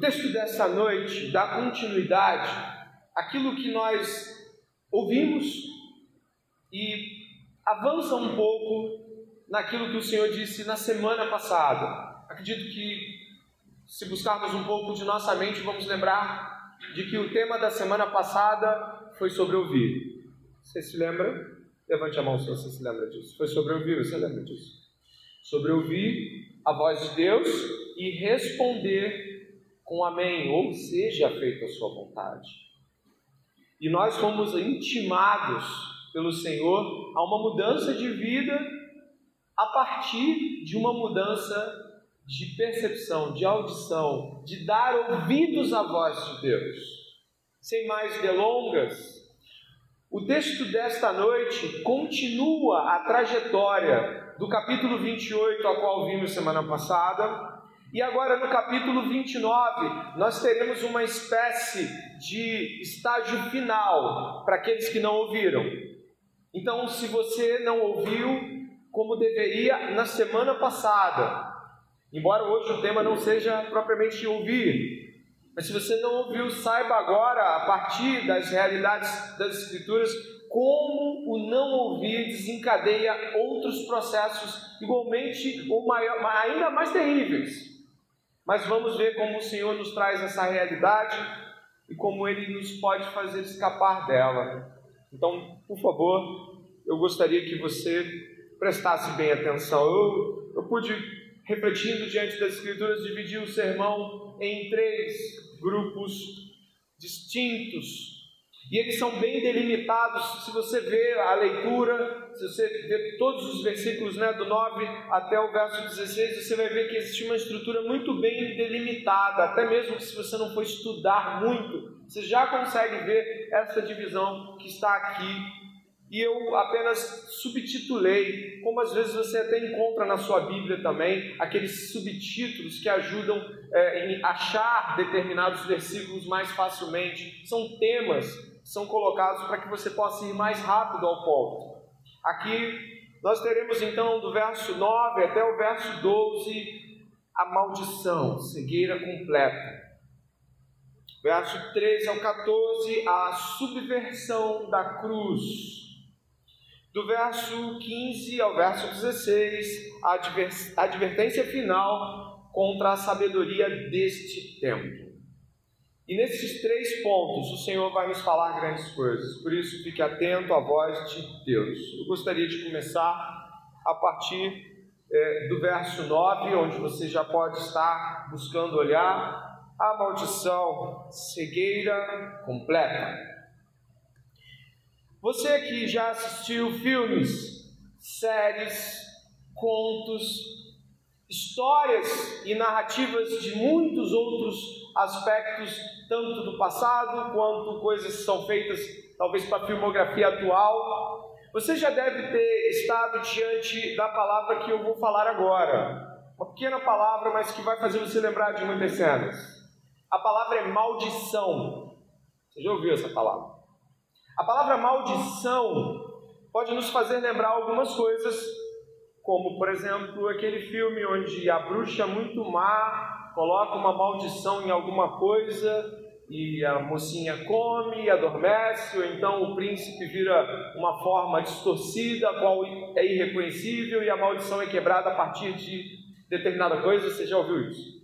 texto desta noite dá continuidade àquilo que nós ouvimos e avança um pouco naquilo que o Senhor disse na semana passada. Acredito que, se buscarmos um pouco de nossa mente, vamos lembrar de que o tema da semana passada foi sobre ouvir. Você se lembra? Levante a mão se você se lembra disso. Foi sobre ouvir, você lembra disso? Sobre ouvir a voz de Deus e responder com amém, ou seja feita a sua vontade. E nós fomos intimados pelo Senhor a uma mudança de vida a partir de uma mudança de percepção, de audição, de dar ouvidos à voz de Deus. Sem mais delongas, o texto desta noite continua a trajetória do capítulo 28, a qual vimos semana passada, e agora no capítulo 29, nós teremos uma espécie de estágio final para aqueles que não ouviram. Então, se você não ouviu como deveria na semana passada, embora hoje o tema não seja propriamente ouvir, mas se você não ouviu, saiba agora, a partir das realidades das Escrituras, como o não ouvir desencadeia outros processos igualmente ou maior, ainda mais terríveis. Mas vamos ver como o Senhor nos traz essa realidade e como Ele nos pode fazer escapar dela. Então, por favor, eu gostaria que você prestasse bem atenção. Eu, eu pude, refletindo diante das Escrituras, dividir o sermão em três grupos distintos. E eles são bem delimitados. Se você vê a leitura, se você vê todos os versículos né, do 9 até o verso 16, você vai ver que existe uma estrutura muito bem delimitada. Até mesmo se você não for estudar muito, você já consegue ver essa divisão que está aqui e eu apenas subtitulei, como às vezes você até encontra na sua Bíblia também, aqueles subtítulos que ajudam é, em achar determinados versículos mais facilmente. São temas são colocados para que você possa ir mais rápido ao ponto. Aqui nós teremos então do verso 9 até o verso 12 a maldição, cegueira completa. Verso 13 ao 14, a subversão da cruz do verso 15 ao verso 16, a advertência final contra a sabedoria deste tempo. E nesses três pontos o Senhor vai nos falar grandes coisas, por isso fique atento à voz de Deus. Eu gostaria de começar a partir é, do verso 9, onde você já pode estar buscando olhar a maldição, cegueira completa. Você que já assistiu filmes, séries, contos, histórias e narrativas de muitos outros aspectos, tanto do passado quanto coisas que são feitas talvez para a filmografia atual, você já deve ter estado diante da palavra que eu vou falar agora. Uma pequena palavra, mas que vai fazer você lembrar de muitas cenas. A palavra é maldição. Você já ouviu essa palavra? A palavra maldição pode nos fazer lembrar algumas coisas, como por exemplo aquele filme onde a bruxa muito má coloca uma maldição em alguma coisa e a mocinha come, adormece, ou então o príncipe vira uma forma distorcida, a qual é irreconhecível e a maldição é quebrada a partir de determinada coisa. Você já ouviu isso?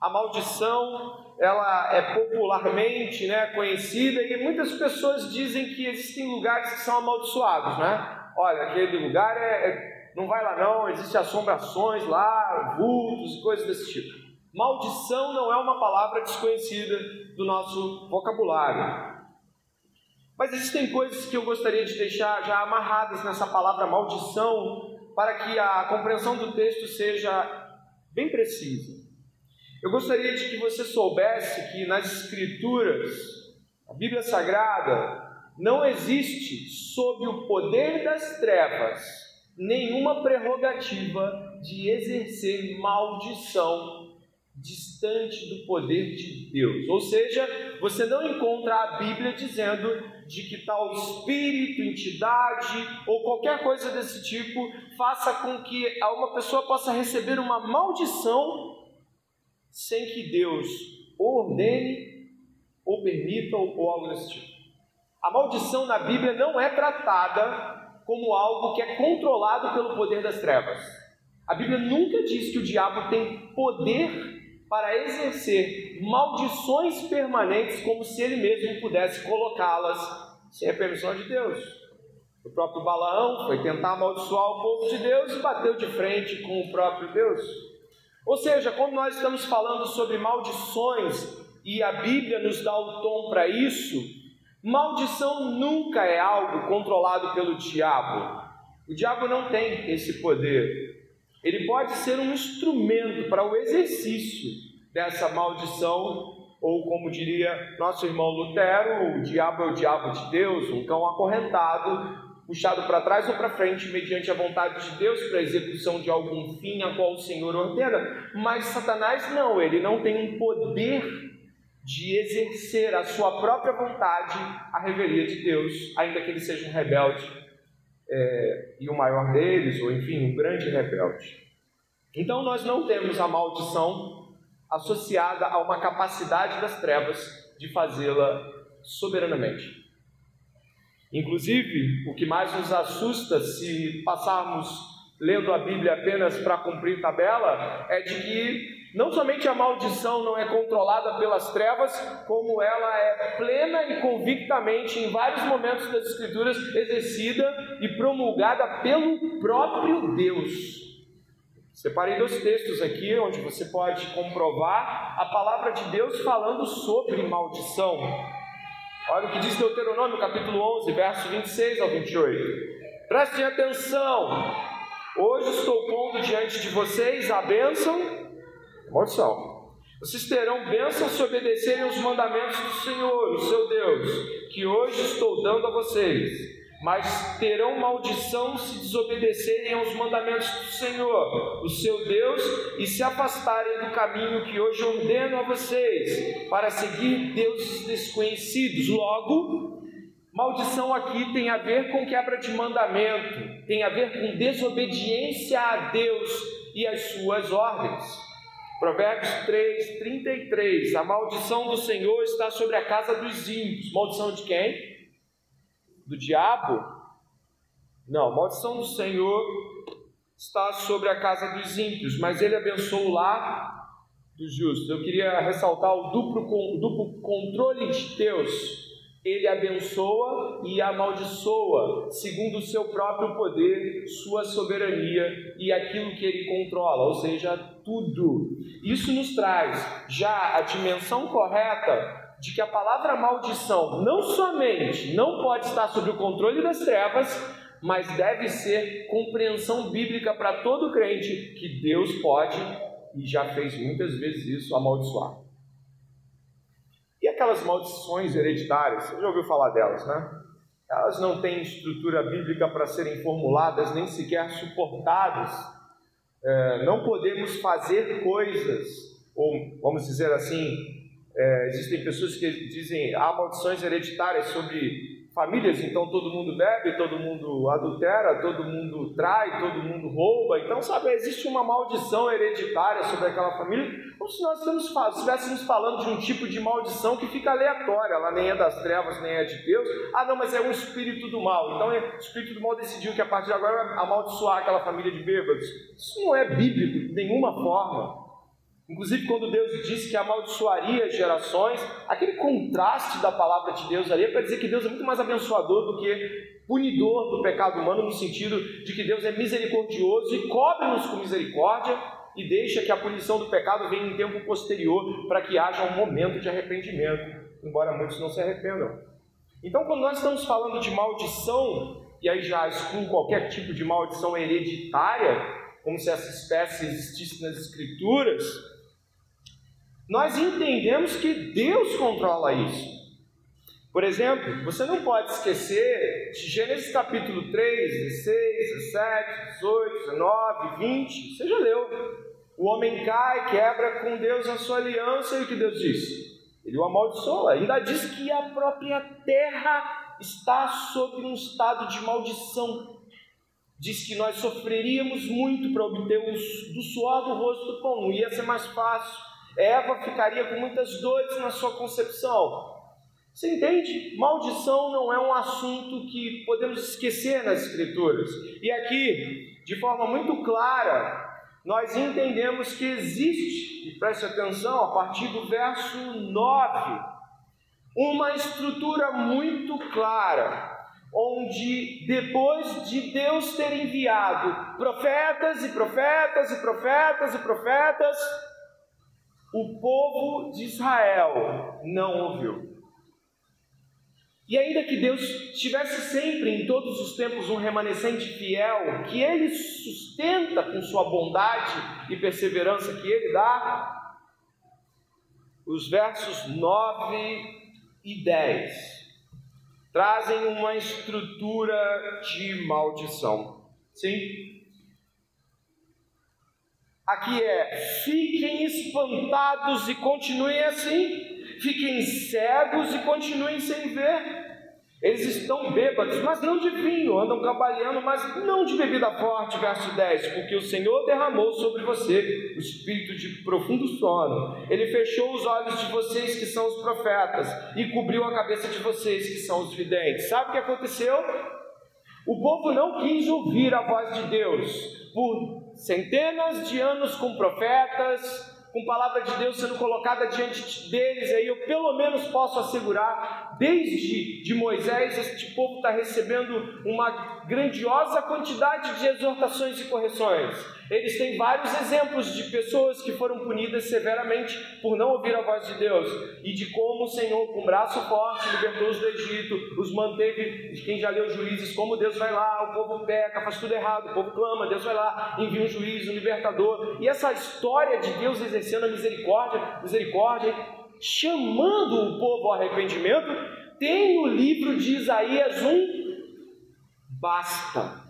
A maldição ela é popularmente né, conhecida e muitas pessoas dizem que existem lugares que são amaldiçoados, né? Olha, aquele lugar é, é não vai lá não, existem assombrações lá, vultos e coisas desse tipo. Maldição não é uma palavra desconhecida do nosso vocabulário. Mas existem coisas que eu gostaria de deixar já amarradas nessa palavra maldição para que a compreensão do texto seja bem precisa. Eu gostaria de que você soubesse que nas Escrituras, a Bíblia Sagrada, não existe, sob o poder das trevas, nenhuma prerrogativa de exercer maldição distante do poder de Deus. Ou seja, você não encontra a Bíblia dizendo de que tal espírito, entidade ou qualquer coisa desse tipo faça com que uma pessoa possa receber uma maldição sem que Deus ordene, ou permita, ou algo desse tipo. A maldição na Bíblia não é tratada como algo que é controlado pelo poder das trevas. A Bíblia nunca diz que o diabo tem poder para exercer maldições permanentes como se ele mesmo pudesse colocá-las sem a permissão de Deus. O próprio Balaão foi tentar amaldiçoar o povo de Deus e bateu de frente com o próprio Deus. Ou seja, quando nós estamos falando sobre maldições e a Bíblia nos dá o tom para isso, maldição nunca é algo controlado pelo diabo. O diabo não tem esse poder. Ele pode ser um instrumento para o exercício dessa maldição, ou como diria nosso irmão Lutero, o diabo é o diabo de Deus, um cão acorrentado, puxado para trás ou para frente, mediante a vontade de Deus, para a execução de algum fim a qual o Senhor ordena. Mas Satanás não, ele não tem um poder de exercer a sua própria vontade a revelia de Deus, ainda que ele seja um rebelde é, e o maior deles, ou enfim, um grande rebelde. Então nós não temos a maldição associada a uma capacidade das trevas de fazê-la soberanamente. Inclusive, o que mais nos assusta se passarmos lendo a Bíblia apenas para cumprir tabela é de que não somente a maldição não é controlada pelas trevas, como ela é plena e convictamente, em vários momentos das Escrituras, exercida e promulgada pelo próprio Deus. Separei dois textos aqui onde você pode comprovar a palavra de Deus falando sobre maldição. Olha o que diz Deuteronômio, capítulo 11, verso 26 ao 28. Prestem atenção. Hoje estou pondo diante de vocês a bênção Maldição. Vocês terão bênção se obedecerem aos mandamentos do Senhor, o seu Deus, que hoje estou dando a vocês. Mas terão maldição se desobedecerem aos mandamentos do Senhor, o seu Deus, e se afastarem do caminho que hoje ordeno a vocês, para seguir deuses desconhecidos. Logo, maldição aqui tem a ver com quebra de mandamento, tem a ver com desobediência a Deus e as suas ordens. Provérbios 3, 33. A maldição do Senhor está sobre a casa dos ímpios. Maldição de quem? Do diabo? Não, maldição do Senhor está sobre a casa dos ímpios, mas ele abençoa o lar dos justos. Eu queria ressaltar o duplo, duplo controle de Deus ele abençoa e amaldiçoa, segundo o seu próprio poder, sua soberania e aquilo que ele controla, ou seja, tudo. Isso nos traz já a dimensão correta de que a palavra maldição não somente não pode estar sob o controle das trevas, mas deve ser compreensão bíblica para todo crente que Deus pode e já fez muitas vezes isso amaldiçoar. E aquelas maldições hereditárias, você já ouviu falar delas, né? Elas não têm estrutura bíblica para serem formuladas, nem sequer suportadas. É, não podemos fazer coisas, ou vamos dizer assim, é, existem pessoas que dizem há maldições hereditárias sobre famílias, então todo mundo bebe, todo mundo adultera, todo mundo trai, todo mundo rouba. Então, sabe, existe uma maldição hereditária sobre aquela família, como se nós estivéssemos falando de um tipo de maldição que fica aleatória, ela nem é das trevas, nem é de Deus. Ah, não, mas é um espírito do mal. Então, o espírito do mal decidiu que a partir de agora vai amaldiçoar aquela família de bêbados. Isso não é bíblico de nenhuma forma. Inclusive, quando Deus disse que amaldiçoaria gerações, aquele contraste da palavra de Deus ali é para dizer que Deus é muito mais abençoador do que punidor do pecado humano, no sentido de que Deus é misericordioso e cobre-nos com misericórdia e deixa que a punição do pecado venha em tempo posterior para que haja um momento de arrependimento, embora muitos não se arrependam. Então, quando nós estamos falando de maldição, e aí já excluo qualquer tipo de maldição hereditária, como se essa espécie existisse nas Escrituras, nós entendemos que Deus controla isso. Por exemplo, você não pode esquecer de Gênesis capítulo 3, 16, 17, 18, 19, 20. Você já leu. O homem cai, quebra com Deus a sua aliança e o que Deus diz? Ele o amaldiçoa. Ainda diz que a própria terra está sob um estado de maldição. Diz que nós sofreríamos muito para obter do suor do rosto do pão, não ia ser mais fácil Eva ficaria com muitas dores na sua concepção. Você entende? Maldição não é um assunto que podemos esquecer nas Escrituras. E aqui, de forma muito clara, nós entendemos que existe, e preste atenção, a partir do verso 9, uma estrutura muito clara onde depois de Deus ter enviado profetas e profetas e profetas e profetas, o povo de Israel não ouviu. E ainda que Deus tivesse sempre, em todos os tempos, um remanescente fiel, que Ele sustenta com sua bondade e perseverança que Ele dá, os versos 9 e 10 trazem uma estrutura de maldição. Sim? Aqui é: fiquem espantados e continuem assim, fiquem cegos e continuem sem ver. Eles estão bêbados, mas não de vinho, andam cabalhando, mas não de bebida forte. Verso 10: Porque o Senhor derramou sobre você o espírito de profundo sono. Ele fechou os olhos de vocês, que são os profetas, e cobriu a cabeça de vocês, que são os videntes. Sabe o que aconteceu? O povo não quis ouvir a voz de Deus. Por centenas de anos com profetas, com palavra de Deus sendo colocada diante deles, aí eu pelo menos posso assegurar, desde de Moisés, este povo está recebendo uma grandiosa quantidade de exortações e correções. Eles têm vários exemplos de pessoas que foram punidas severamente por não ouvir a voz de Deus e de como o Senhor, com braço forte, libertou-os do Egito, os manteve. Quem já leu juízes, como Deus vai lá, o povo peca, faz tudo errado, o povo clama, Deus vai lá, envia um juiz, um libertador. E essa história de Deus exercendo a misericórdia, misericórdia, chamando o povo ao arrependimento, tem no livro de Isaías um basta.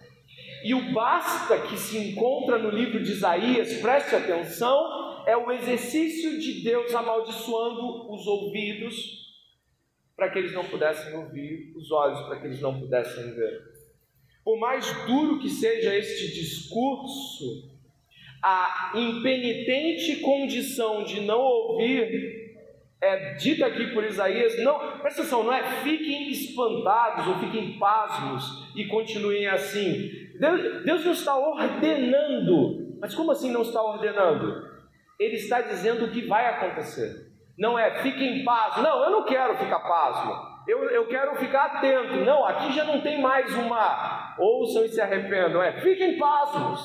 E o basta que se encontra no livro de Isaías, preste atenção, é o exercício de Deus amaldiçoando os ouvidos para que eles não pudessem ouvir, os olhos para que eles não pudessem ver. Por mais duro que seja este discurso, a impenitente condição de não ouvir é dita aqui por Isaías, não, presta atenção, não é fiquem espantados ou fiquem pasmos e continuem assim. Deus, Deus não está ordenando, mas como assim não está ordenando? Ele está dizendo o que vai acontecer. Não é fiquem pasmos, não, eu não quero ficar pasmo, eu, eu quero ficar atento. Não, aqui já não tem mais uma ouçam e se arrependam, é fiquem pasmos.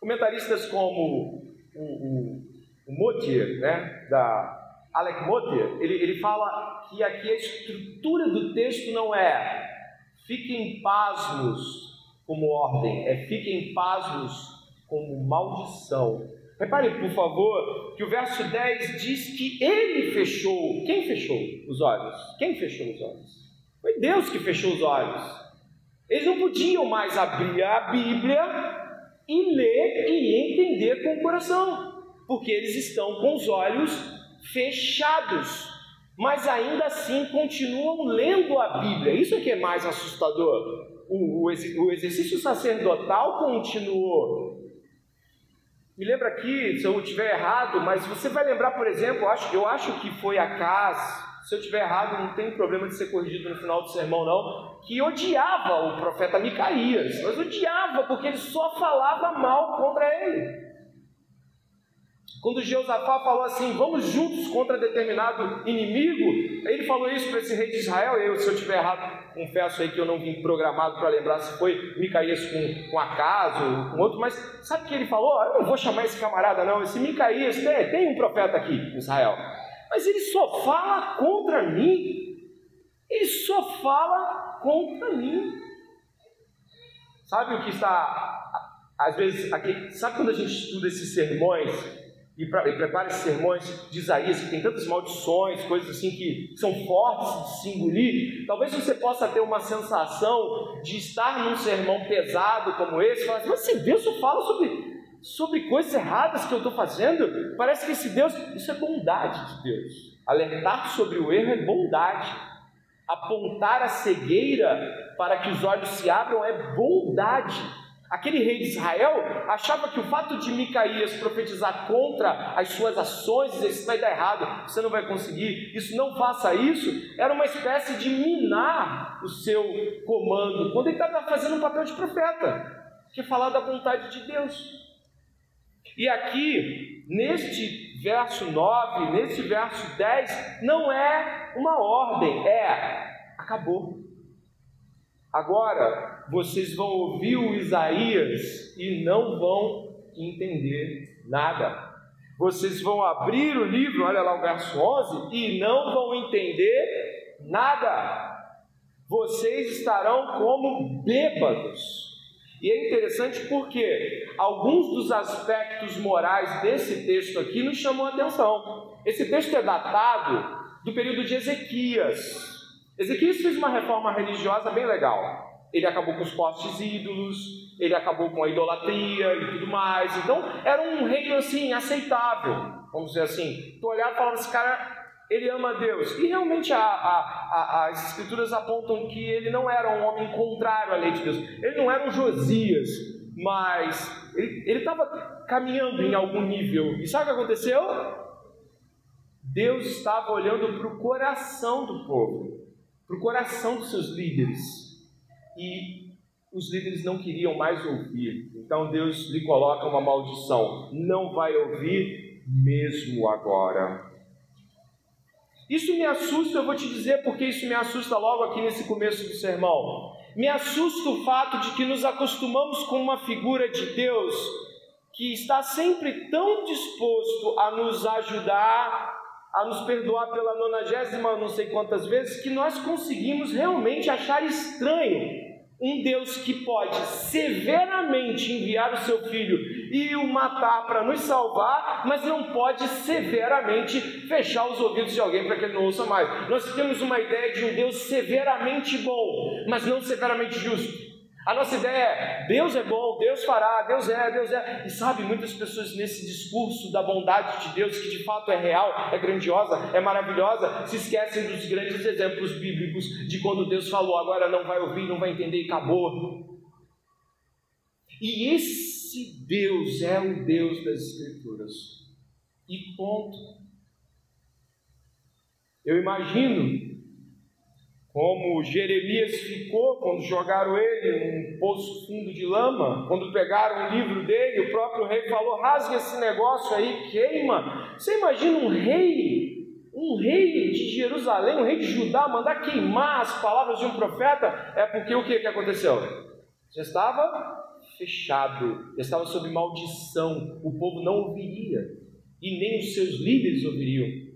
Comentaristas como o, o o Motier, né, da Alec Motier, ele, ele fala que aqui a estrutura do texto não é fiquem pasmos como ordem, é fiquem pasmos como maldição. Repare, por favor, que o verso 10 diz que ele fechou. Quem fechou os olhos? Quem fechou os olhos? Foi Deus que fechou os olhos. Eles não podiam mais abrir a Bíblia e ler e entender com o coração porque eles estão com os olhos fechados, mas ainda assim continuam lendo a Bíblia. Isso é que é mais assustador. O, o, o exercício sacerdotal continuou. Me lembra aqui, se eu estiver errado, mas você vai lembrar, por exemplo, eu acho, eu acho que foi a casa. Se eu estiver errado, não tem problema de ser corrigido no final do sermão, não. Que odiava o profeta Micaías, mas odiava porque ele só falava mal contra ele. Quando Jeosafá falou assim, vamos juntos contra determinado inimigo, ele falou isso para esse rei de Israel. Eu, se eu estiver errado, confesso aí que eu não vim programado para lembrar se foi Micaías com, com Acaso ou com outro, mas sabe o que ele falou? Eu não vou chamar esse camarada, não. Esse Micaías tem, tem um profeta aqui em Israel, mas ele só fala contra mim. Ele só fala contra mim. Sabe o que está, às vezes, aqui, sabe quando a gente estuda esses sermões? E, pra, e prepare sermões de Isaías, que tem tantas maldições, coisas assim que são fortes de se engolir, talvez você possa ter uma sensação de estar num sermão pesado como esse, e falar assim, mas esse Deus só fala sobre, sobre coisas erradas que eu estou fazendo, parece que esse Deus, isso é bondade de Deus, alertar sobre o erro é bondade, apontar a cegueira para que os olhos se abram é bondade, Aquele rei de Israel achava que o fato de Micaías profetizar contra as suas ações, dizer isso vai dar errado, você não vai conseguir, isso não faça isso, era uma espécie de minar o seu comando, quando ele estava fazendo um papel de profeta, que falar da vontade de Deus. E aqui, neste verso 9, neste verso 10, não é uma ordem, é acabou. Agora, vocês vão ouvir o Isaías e não vão entender nada. Vocês vão abrir o livro, olha lá o verso 11, e não vão entender nada. Vocês estarão como bêbados. E é interessante porque alguns dos aspectos morais desse texto aqui nos chamam a atenção. Esse texto é datado do período de Ezequias. Ezequias fez uma reforma religiosa bem legal. Ele acabou com os postes ídolos, ele acabou com a idolatria e tudo mais. Então, era um reino assim, aceitável, vamos dizer assim. Tu olhava e falava, esse cara, ele ama Deus. E realmente a, a, a, as escrituras apontam que ele não era um homem contrário à lei de Deus. Ele não era um Josias, mas ele estava caminhando em algum nível. E sabe o que aconteceu? Deus estava olhando para o coração do povo para o coração dos seus líderes. E os líderes não queriam mais ouvir. Então Deus lhe coloca uma maldição: não vai ouvir mesmo agora. Isso me assusta, eu vou te dizer porque isso me assusta logo aqui nesse começo do sermão. Me assusta o fato de que nos acostumamos com uma figura de Deus que está sempre tão disposto a nos ajudar, a nos perdoar pela nonagésima não sei quantas vezes, que nós conseguimos realmente achar estranho um Deus que pode severamente enviar o seu filho e o matar para nos salvar, mas não pode severamente fechar os ouvidos de alguém para que ele não ouça mais. Nós temos uma ideia de um Deus severamente bom, mas não severamente justo. A nossa ideia é: Deus é bom, Deus fará, Deus é, Deus é. E sabe, muitas pessoas nesse discurso da bondade de Deus, que de fato é real, é grandiosa, é maravilhosa, se esquecem dos grandes exemplos bíblicos de quando Deus falou, agora não vai ouvir, não vai entender e acabou. E esse Deus é o Deus das Escrituras. E ponto. Eu imagino como Jeremias ficou quando jogaram ele num poço fundo de lama, quando pegaram o livro dele, o próprio rei falou: rasga esse negócio aí, queima. Você imagina um rei, um rei de Jerusalém, um rei de Judá, mandar queimar as palavras de um profeta? É porque o que, que aconteceu? Já estava fechado, já estava sob maldição, o povo não ouviria, e nem os seus líderes ouviriam.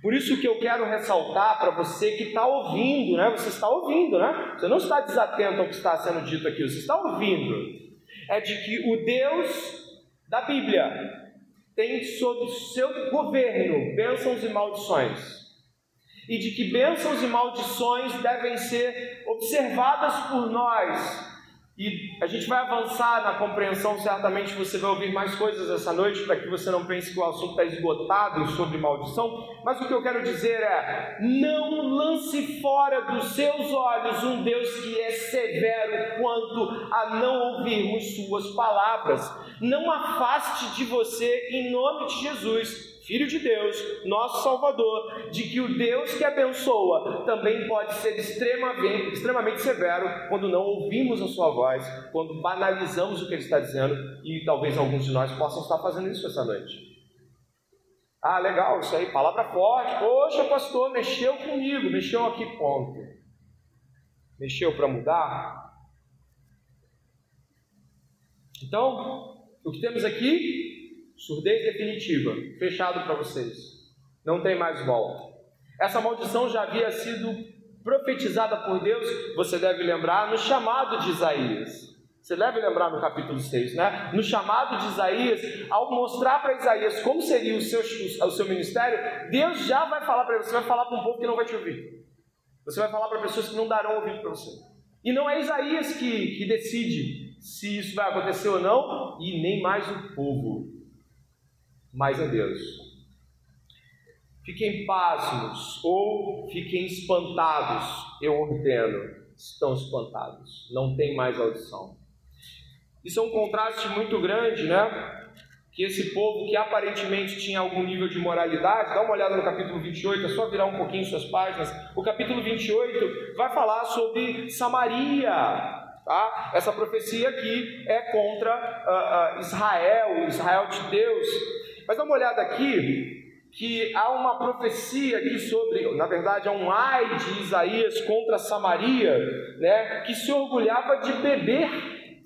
Por isso que eu quero ressaltar para você que está ouvindo, né? Você está ouvindo, né? Você não está desatento ao que está sendo dito aqui, você está ouvindo. É de que o Deus da Bíblia tem sob seu governo bênçãos e maldições. E de que bênçãos e maldições devem ser observadas por nós e a gente vai avançar na compreensão, certamente você vai ouvir mais coisas essa noite, para que você não pense que o assunto está esgotado sobre maldição. Mas o que eu quero dizer é: não lance fora dos seus olhos um Deus que é severo quanto a não ouvirmos Suas palavras. Não afaste de você, em nome de Jesus, Filho de Deus, nosso Salvador, de que o Deus que abençoa também pode ser extremamente, extremamente severo quando não ouvimos a sua voz, quando banalizamos o que ele está dizendo, e talvez alguns de nós possam estar fazendo isso essa noite. Ah, legal, isso aí, palavra forte. Poxa, pastor, mexeu comigo, mexeu aqui, ponto. Mexeu para mudar? Então, o que temos aqui Surdez definitiva, fechado para vocês. Não tem mais volta. Essa maldição já havia sido profetizada por Deus, você deve lembrar, no chamado de Isaías. Você deve lembrar no capítulo 6, né? No chamado de Isaías, ao mostrar para Isaías como seria o seu, o seu ministério, Deus já vai falar para ele: você vai falar para um povo que não vai te ouvir. Você vai falar para pessoas que não darão ouvido para você. E não é Isaías que, que decide se isso vai acontecer ou não, e nem mais o povo mas a Deus. Fiquem pasmos ou fiquem espantados, eu ordeno. Estão espantados, não tem mais audição. Isso é um contraste muito grande, né? Que esse povo que aparentemente tinha algum nível de moralidade, dá uma olhada no capítulo 28, é só virar um pouquinho suas páginas. O capítulo 28 vai falar sobre Samaria, Tá? Essa profecia aqui é contra uh, uh, Israel, Israel de Deus. Mas dá uma olhada aqui, que há uma profecia aqui sobre, na verdade, há um ai de Isaías contra Samaria, né, que se orgulhava de beber.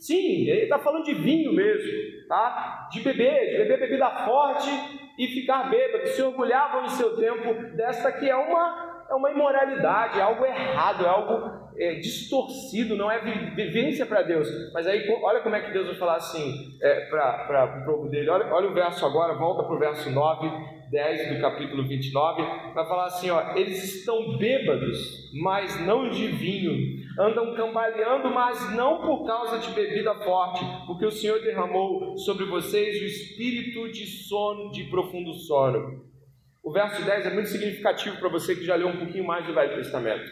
Sim, ele está falando de vinho mesmo, tá? De beber, de beber bebida forte e ficar bêbado. Se orgulhavam em seu tempo desta que é uma é uma imoralidade, é algo errado, é algo é, distorcido, não é vivência para Deus. Mas aí, olha como é que Deus vai falar assim é, para o povo dele. Olha, olha o verso agora, volta para o verso 9, 10 do capítulo 29. Vai falar assim: ó, eles estão bêbados, mas não de vinho. Andam cambaleando, mas não por causa de bebida forte, porque o Senhor derramou sobre vocês o espírito de sono, de profundo sono. O verso 10 é muito significativo para você que já leu um pouquinho mais do Velho Testamento.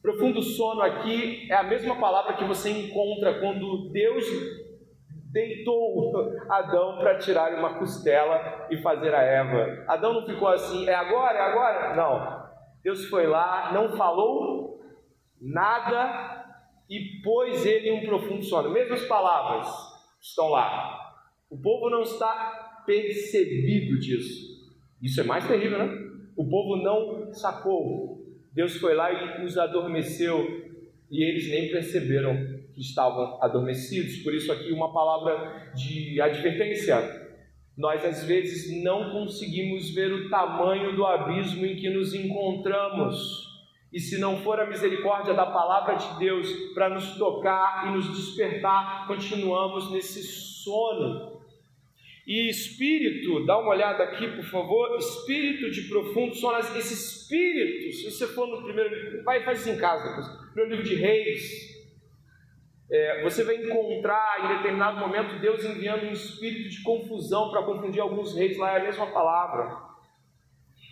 Profundo sono aqui é a mesma palavra que você encontra quando Deus deitou Adão para tirar uma costela e fazer a Eva. Adão não ficou assim, é agora, é agora? Não. Deus foi lá, não falou nada e pôs ele em um profundo sono. Mesmas palavras estão lá. O povo não está percebido disso. Isso é mais terrível, né? O povo não sacou. Deus foi lá e os adormeceu e eles nem perceberam que estavam adormecidos. Por isso, aqui, uma palavra de advertência. Nós, às vezes, não conseguimos ver o tamanho do abismo em que nos encontramos. E se não for a misericórdia da palavra de Deus para nos tocar e nos despertar, continuamos nesse sono e espírito, dá uma olhada aqui, por favor. Espírito de profundo sono. Esse espírito, se você for no primeiro. Vai, faz isso em casa depois. No livro de Reis. É, você vai encontrar em determinado momento Deus enviando um espírito de confusão para confundir alguns reis, lá é a mesma palavra.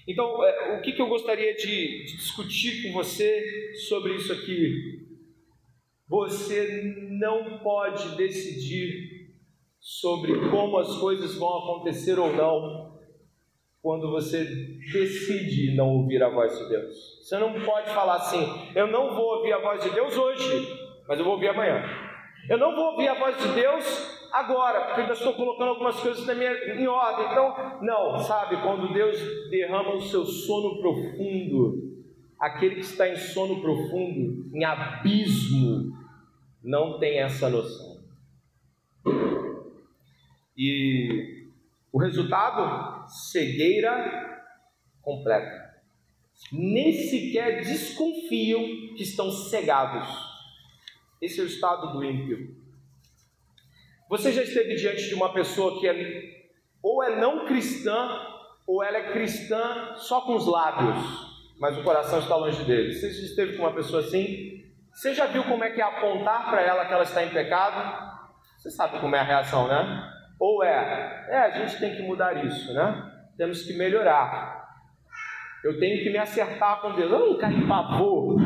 Então, é, o que, que eu gostaria de, de discutir com você sobre isso aqui? Você não pode decidir sobre como as coisas vão acontecer ou não quando você decide não ouvir a voz de Deus. Você não pode falar assim: eu não vou ouvir a voz de Deus hoje, mas eu vou ouvir amanhã. Eu não vou ouvir a voz de Deus agora, porque ainda estou colocando algumas coisas na minha, em ordem. Então, não, sabe, quando Deus derrama o seu sono profundo, aquele que está em sono profundo, em abismo, não tem essa noção. E o resultado? Cegueira completa. Nem sequer desconfiam que estão cegados. Esse é o estado do ímpio. Você já esteve diante de uma pessoa que é, ou é não cristã, ou ela é cristã só com os lábios, mas o coração está longe dele. Você já esteve com uma pessoa assim? Você já viu como é que é apontar para ela que ela está em pecado? Você sabe como é a reação, né? Ou é, é, a gente tem que mudar isso, né? Temos que melhorar. Eu tenho que me acertar com Deus. Eu não caio em pavor.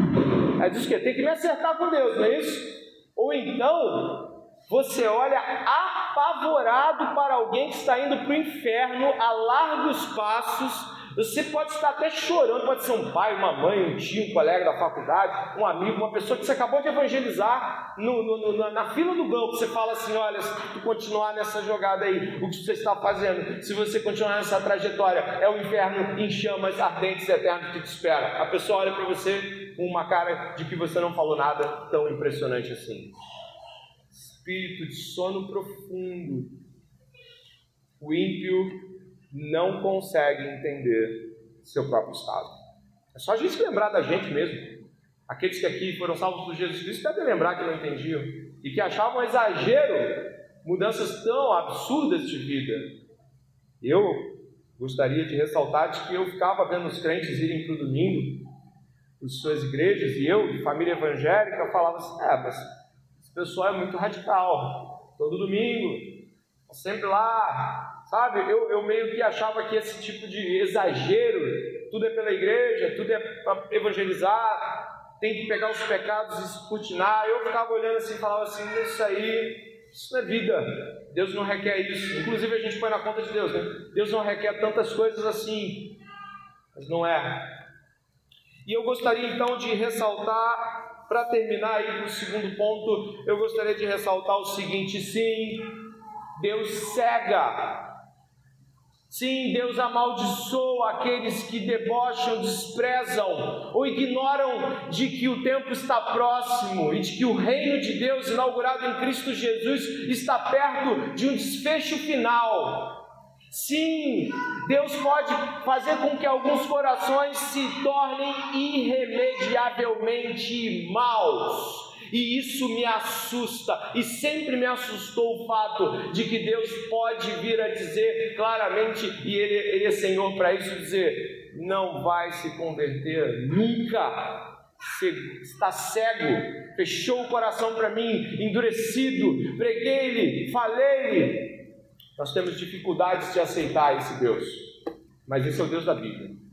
É diz que eu tenho que me acertar com Deus, não é isso? Ou então, você olha apavorado para alguém que está indo para o inferno a largos passos você pode estar até chorando, pode ser um pai, uma mãe, um tio, um colega da faculdade, um amigo, uma pessoa que você acabou de evangelizar no, no, no, na fila do banco. Você fala assim: olha, se tu continuar nessa jogada aí, o que você está fazendo, se você continuar nessa trajetória, é o inferno em chamas ardentes eternas que te espera. A pessoa olha para você com uma cara de que você não falou nada tão impressionante assim. Espírito de sono profundo. O ímpio não consegue entender seu próprio estado. É só a gente lembrar da gente mesmo. Aqueles que aqui foram salvos por Jesus Cristo devem lembrar que não entendiam e que achavam exagero mudanças tão absurdas de vida. Eu gostaria de ressaltar de que eu ficava vendo os crentes irem para o domingo, para suas igrejas, e eu, de família evangélica, eu falava assim: é, mas esse pessoal é muito radical. Todo domingo, sempre lá, Sabe, eu, eu meio que achava que esse tipo de exagero, tudo é pela igreja, tudo é para evangelizar, tem que pegar os pecados e escrutinar. Eu ficava olhando assim e falava assim: isso aí Isso não é vida. Deus não requer isso. Inclusive a gente põe na conta de Deus, né? Deus não requer tantas coisas assim. Mas não é. E eu gostaria então de ressaltar, para terminar aí no segundo ponto, eu gostaria de ressaltar o seguinte: sim, Deus cega Sim, Deus amaldiçoa aqueles que debocham, desprezam ou ignoram de que o tempo está próximo e de que o reino de Deus, inaugurado em Cristo Jesus, está perto de um desfecho final. Sim, Deus pode fazer com que alguns corações se tornem irremediavelmente maus e isso me assusta, e sempre me assustou o fato de que Deus pode vir a dizer claramente, e Ele, ele é Senhor para isso, dizer: não vai se converter nunca. está cego, fechou o coração para mim, endurecido, preguei-lhe, falei-lhe. Nós temos dificuldades de aceitar esse Deus, mas esse é o Deus da Bíblia.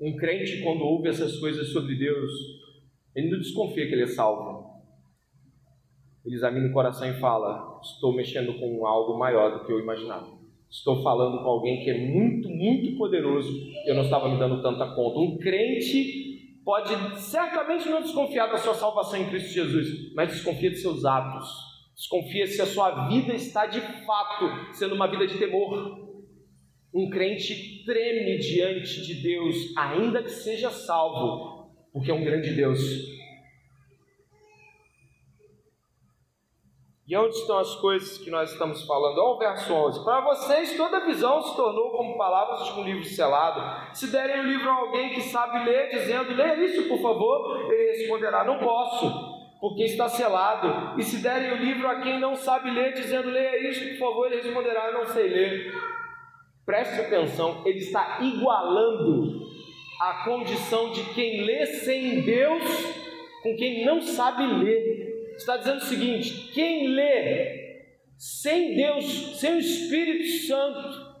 Um crente, quando ouve essas coisas sobre Deus, ele não desconfia que ele é salvo. Ele examina o coração e fala: Estou mexendo com algo maior do que eu imaginava. Estou falando com alguém que é muito, muito poderoso e eu não estava me dando tanta conta. Um crente pode certamente não desconfiar da sua salvação em Cristo Jesus, mas desconfia de seus atos. Desconfia se a sua vida está de fato sendo uma vida de temor. Um crente treme diante de Deus, ainda que seja salvo, porque é um grande Deus. E onde estão as coisas que nós estamos falando? Olha o verso 11. Para vocês, toda visão se tornou como palavras de um livro selado. Se derem o livro a alguém que sabe ler, dizendo, leia isso, por favor, ele responderá, não posso, porque está selado. E se derem o livro a quem não sabe ler, dizendo, leia isso, por favor, ele responderá, não sei ler. Preste atenção, ele está igualando a condição de quem lê sem Deus com quem não sabe ler. Está dizendo o seguinte: quem lê sem Deus, sem o Espírito Santo,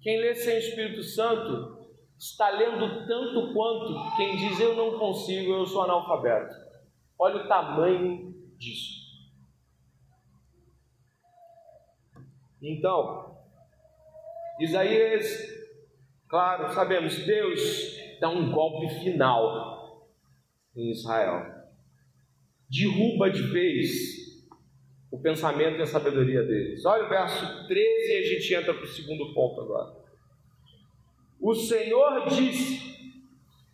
quem lê sem o Espírito Santo, está lendo tanto quanto quem diz eu não consigo, eu sou analfabeto. Olha o tamanho disso. Então, Isaías, claro, sabemos, Deus dá um golpe final em Israel. Derruba de vez o pensamento e a sabedoria deles. Olha o verso 13 e a gente entra para o segundo ponto agora. O Senhor disse: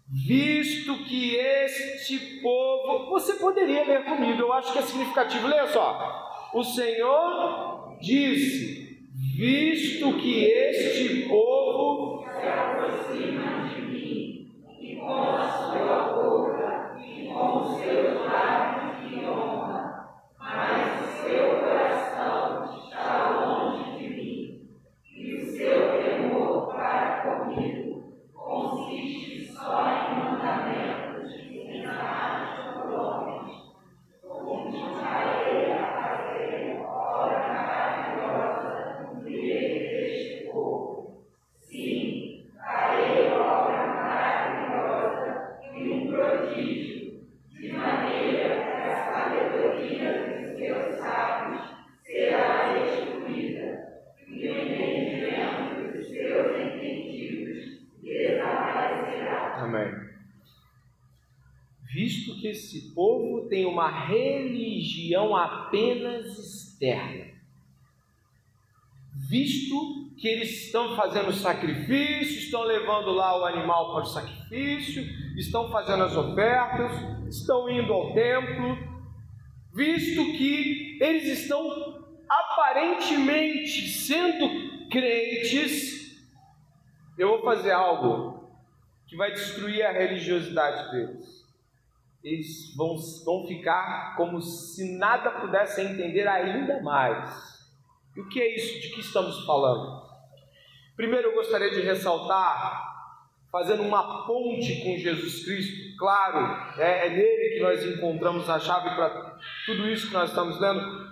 Visto que este povo. Você poderia ler comigo, eu acho que é significativo. Leia só. O Senhor disse: visto que este povo se aproxima de mim e com a sua boca e com os seus lábios de honra, mas o seu coração está longe de mim e o seu temor para comigo consiste só em mandamentos ensinados por homens, como Israel a fazer obra Sim, farei obra maravilhosa e um prodígio, de maneira que a sabedoria dos seus sábios será destruída e o entendimento dos seus entendidos desaparecerá. Amém. Visto que esse povo tem uma religião apenas externa, visto que eles estão fazendo sacrifício, estão levando lá o animal para o sacrifício, estão fazendo as ofertas, estão indo ao templo, visto que eles estão aparentemente sendo crentes, eu vou fazer algo que vai destruir a religiosidade deles. Eles vão, vão ficar como se nada pudessem entender ainda mais. E o que é isso? De que estamos falando? Primeiro eu gostaria de ressaltar, fazendo uma ponte com Jesus Cristo, claro, é, é nele que nós encontramos a chave para tudo isso que nós estamos lendo.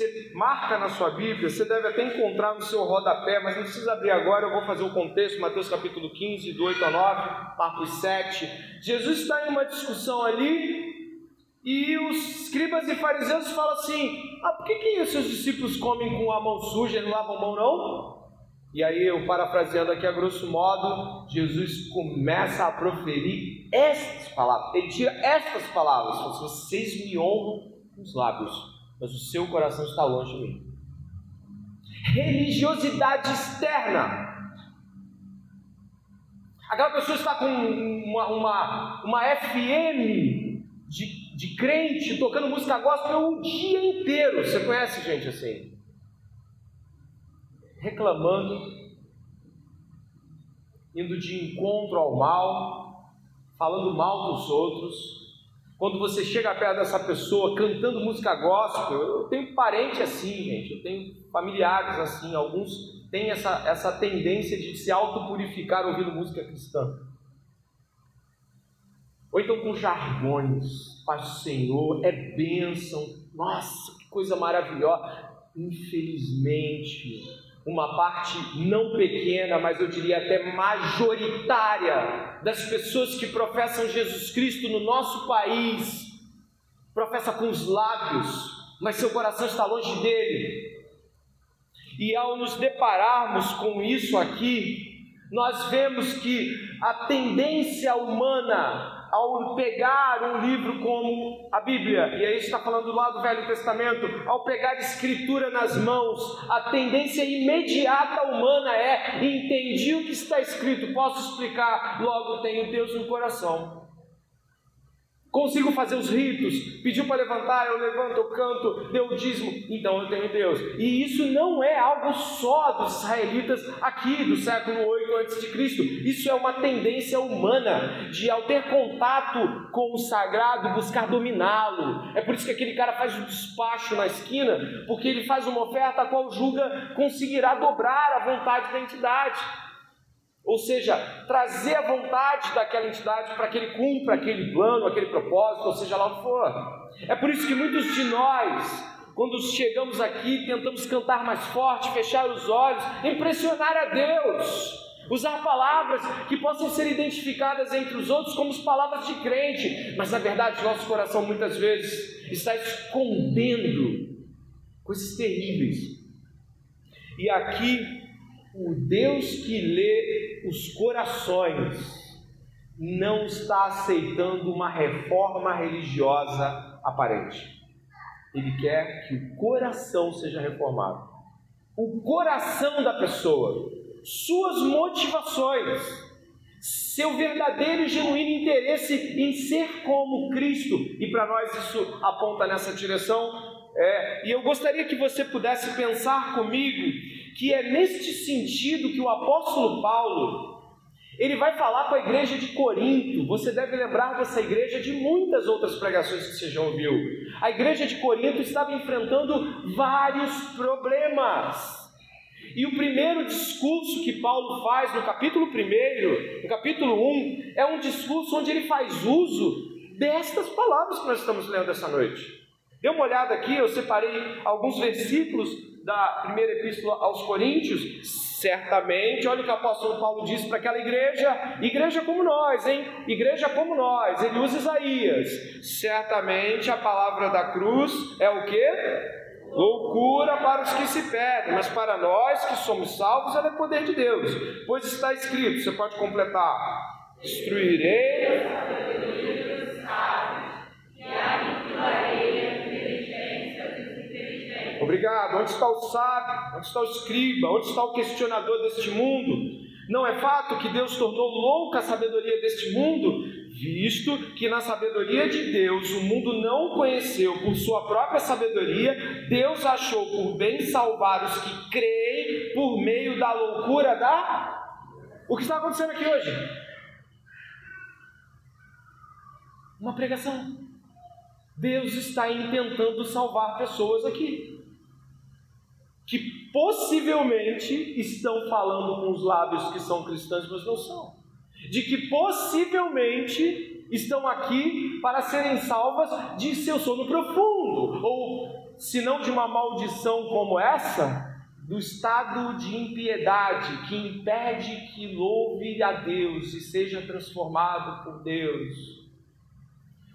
Você marca na sua Bíblia, você deve até encontrar no seu rodapé, mas não precisa abrir agora, eu vou fazer o contexto, Mateus capítulo 15, do 8 a 9, Marcos 7. Jesus está em uma discussão ali, e os escribas e fariseus falam assim: Ah, por que, que os seus discípulos comem com a mão suja e não lavam a mão, não? E aí, eu parafraseando aqui a grosso modo, Jesus começa a proferir estas palavras. Ele tira estas palavras: assim, Vocês me honram com os lábios, mas o seu coração está longe de mim. Religiosidade externa. Aquela pessoa está com uma, uma, uma FM de, de crente tocando música gospel o dia inteiro. Você conhece gente assim? Reclamando, indo de encontro ao mal, falando mal dos outros quando você chega perto dessa pessoa cantando música gospel, eu tenho parente assim, gente, eu tenho familiares assim, alguns têm essa, essa tendência de se autopurificar ouvindo música cristã. Ou então com jargões, Pai do Senhor, é bênção, nossa, que coisa maravilhosa. Infelizmente, uma parte não pequena, mas eu diria até majoritária das pessoas que professam Jesus Cristo no nosso país, professa com os lábios, mas seu coração está longe dele. E ao nos depararmos com isso aqui, nós vemos que a tendência humana ao pegar um livro como a Bíblia, e aí está falando lá do Velho Testamento, ao pegar escritura nas mãos, a tendência imediata humana é: entendi o que está escrito, posso explicar, logo tenho Deus no coração. Consigo fazer os ritos, pediu para levantar, eu levanto, eu canto, deu o dízimo, então eu tenho Deus. E isso não é algo só dos israelitas aqui do século 8 a.C. Isso é uma tendência humana de, ao ter contato com o sagrado, buscar dominá-lo. É por isso que aquele cara faz o despacho na esquina, porque ele faz uma oferta a qual julga conseguirá dobrar a vontade da entidade. Ou seja, trazer a vontade daquela entidade para que ele cumpra aquele plano, aquele propósito, ou seja lá o que for. É por isso que muitos de nós, quando chegamos aqui, tentamos cantar mais forte, fechar os olhos, impressionar a Deus. Usar palavras que possam ser identificadas entre os outros como palavras de crente, mas na verdade nosso coração muitas vezes está escondendo coisas terríveis. E aqui o Deus que lê os corações não está aceitando uma reforma religiosa aparente. Ele quer que o coração seja reformado. O coração da pessoa, suas motivações, seu verdadeiro e genuíno interesse em ser como Cristo, e para nós isso aponta nessa direção. É, e eu gostaria que você pudesse pensar comigo que é neste sentido que o apóstolo Paulo ele vai falar com a igreja de Corinto. Você deve lembrar dessa igreja de muitas outras pregações que você já ouviu. A igreja de Corinto estava enfrentando vários problemas. E o primeiro discurso que Paulo faz no capítulo 1, no capítulo 1, é um discurso onde ele faz uso destas palavras que nós estamos lendo essa noite. Dê uma olhada aqui, eu separei alguns versículos da primeira epístola aos Coríntios, certamente, olha o que o apóstolo Paulo disse para aquela igreja, igreja como nós, hein? Igreja como nós, ele usa Isaías. Certamente a palavra da cruz é o que? Loucura para os que se perdem, mas para nós que somos salvos, ela é poder de Deus. Pois está escrito, você pode completar: destruirei Obrigado. Onde está o sábio? Onde está o escriba? Onde está o questionador deste mundo? Não é fato que Deus tornou louca a sabedoria deste mundo, visto que na sabedoria de Deus o mundo não conheceu por sua própria sabedoria, Deus achou por bem salvar os que creem por meio da loucura da. O que está acontecendo aqui hoje? Uma pregação. Deus está intentando salvar pessoas aqui que possivelmente estão falando com os lábios que são cristãos, mas não são. De que possivelmente estão aqui para serem salvas de seu sono profundo, ou se não de uma maldição como essa, do estado de impiedade que impede que louve a Deus e seja transformado por Deus.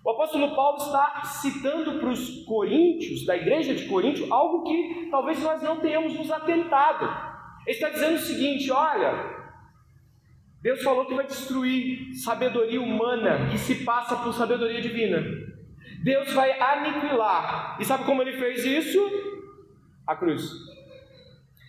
O apóstolo Paulo está citando para os coríntios, da igreja de Corinto, algo que talvez nós não tenhamos nos atentado. Ele está dizendo o seguinte: olha, Deus falou que vai destruir sabedoria humana que se passa por sabedoria divina. Deus vai aniquilar. E sabe como ele fez isso? A cruz.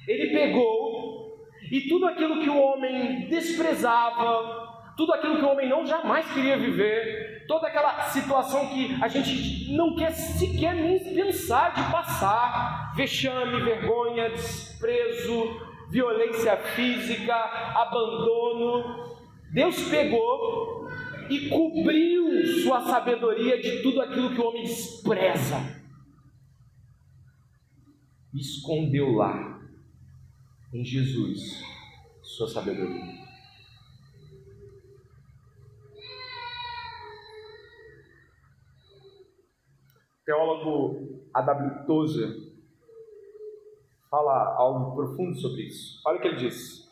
Ele pegou e tudo aquilo que o homem desprezava, tudo aquilo que o homem não jamais queria viver, toda aquela situação que a gente não quer sequer nem pensar de passar vexame, vergonha, desprezo, violência física, abandono. Deus pegou e cobriu sua sabedoria de tudo aquilo que o homem despreza. Escondeu lá, em Jesus, sua sabedoria. Teólogo A.W. Tozer fala algo profundo sobre isso. Olha o que ele diz: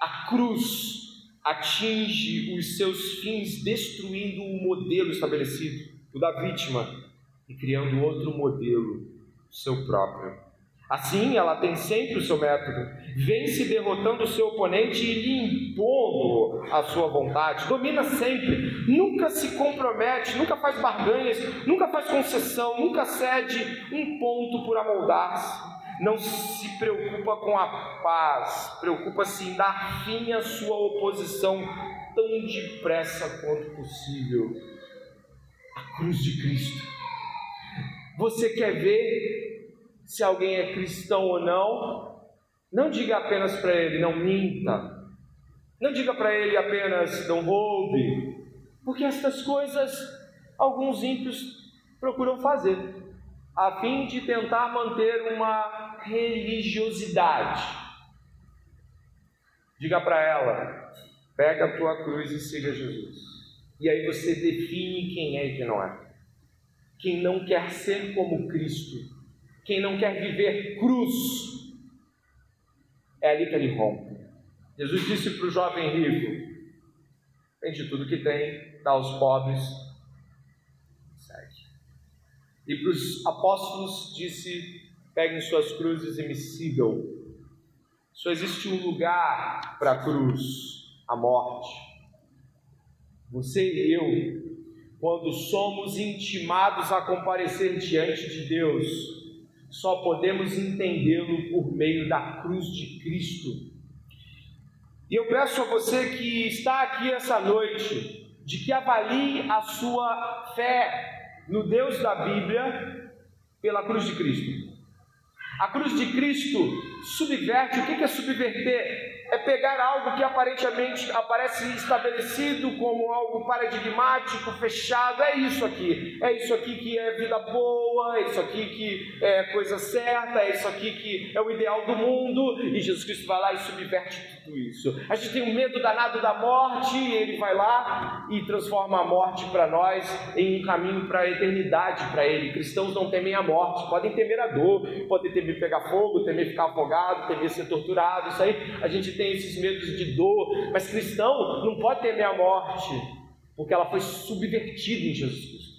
A cruz atinge os seus fins destruindo o modelo estabelecido, o da vítima, e criando outro modelo, seu próprio. Assim, ela tem sempre o seu método, vence derrotando o seu oponente e lhe impondo a sua vontade, domina sempre, nunca se compromete, nunca faz barganhas, nunca faz concessão, nunca cede um ponto por amoldar-se, não se preocupa com a paz, preocupa-se em dar fim à sua oposição tão depressa quanto possível. A cruz de Cristo. Você quer ver se alguém é cristão ou não, não diga apenas para ele, não minta. Não diga para ele apenas, não roube. Porque estas coisas alguns ímpios procuram fazer, a fim de tentar manter uma religiosidade. Diga para ela, pega a tua cruz e siga Jesus. E aí você define quem é e quem não é. Quem não quer ser como Cristo quem não quer viver cruz, é ali que ele rompe. Jesus disse para o jovem rico: Vende tudo que tem, dá aos pobres, segue. E para os apóstolos disse: Peguem suas cruzes e me sigam. Só existe um lugar para a cruz, a morte. Você e eu, quando somos intimados a comparecer diante de Deus, só podemos entendê-lo por meio da cruz de Cristo. E eu peço a você que está aqui essa noite, de que avalie a sua fé no Deus da Bíblia pela cruz de Cristo. A cruz de Cristo subverte, o que é subverter? É pegar algo que aparentemente aparece estabelecido como algo paradigmático, fechado. É isso aqui, é isso aqui que é vida boa, é isso aqui que é coisa certa, é isso aqui que é o ideal do mundo. E Jesus Cristo vai lá e subverte tudo isso. A gente tem um medo danado da morte, e ele vai lá e transforma a morte para nós em um caminho para a eternidade para ele. Cristãos não temem a morte, podem temer a dor, podem temer pegar fogo, temer ficar afogado, temer ser torturado. Isso aí a gente tem esses medos de dor, mas cristão não pode temer a morte, porque ela foi subvertida em Jesus Cristo.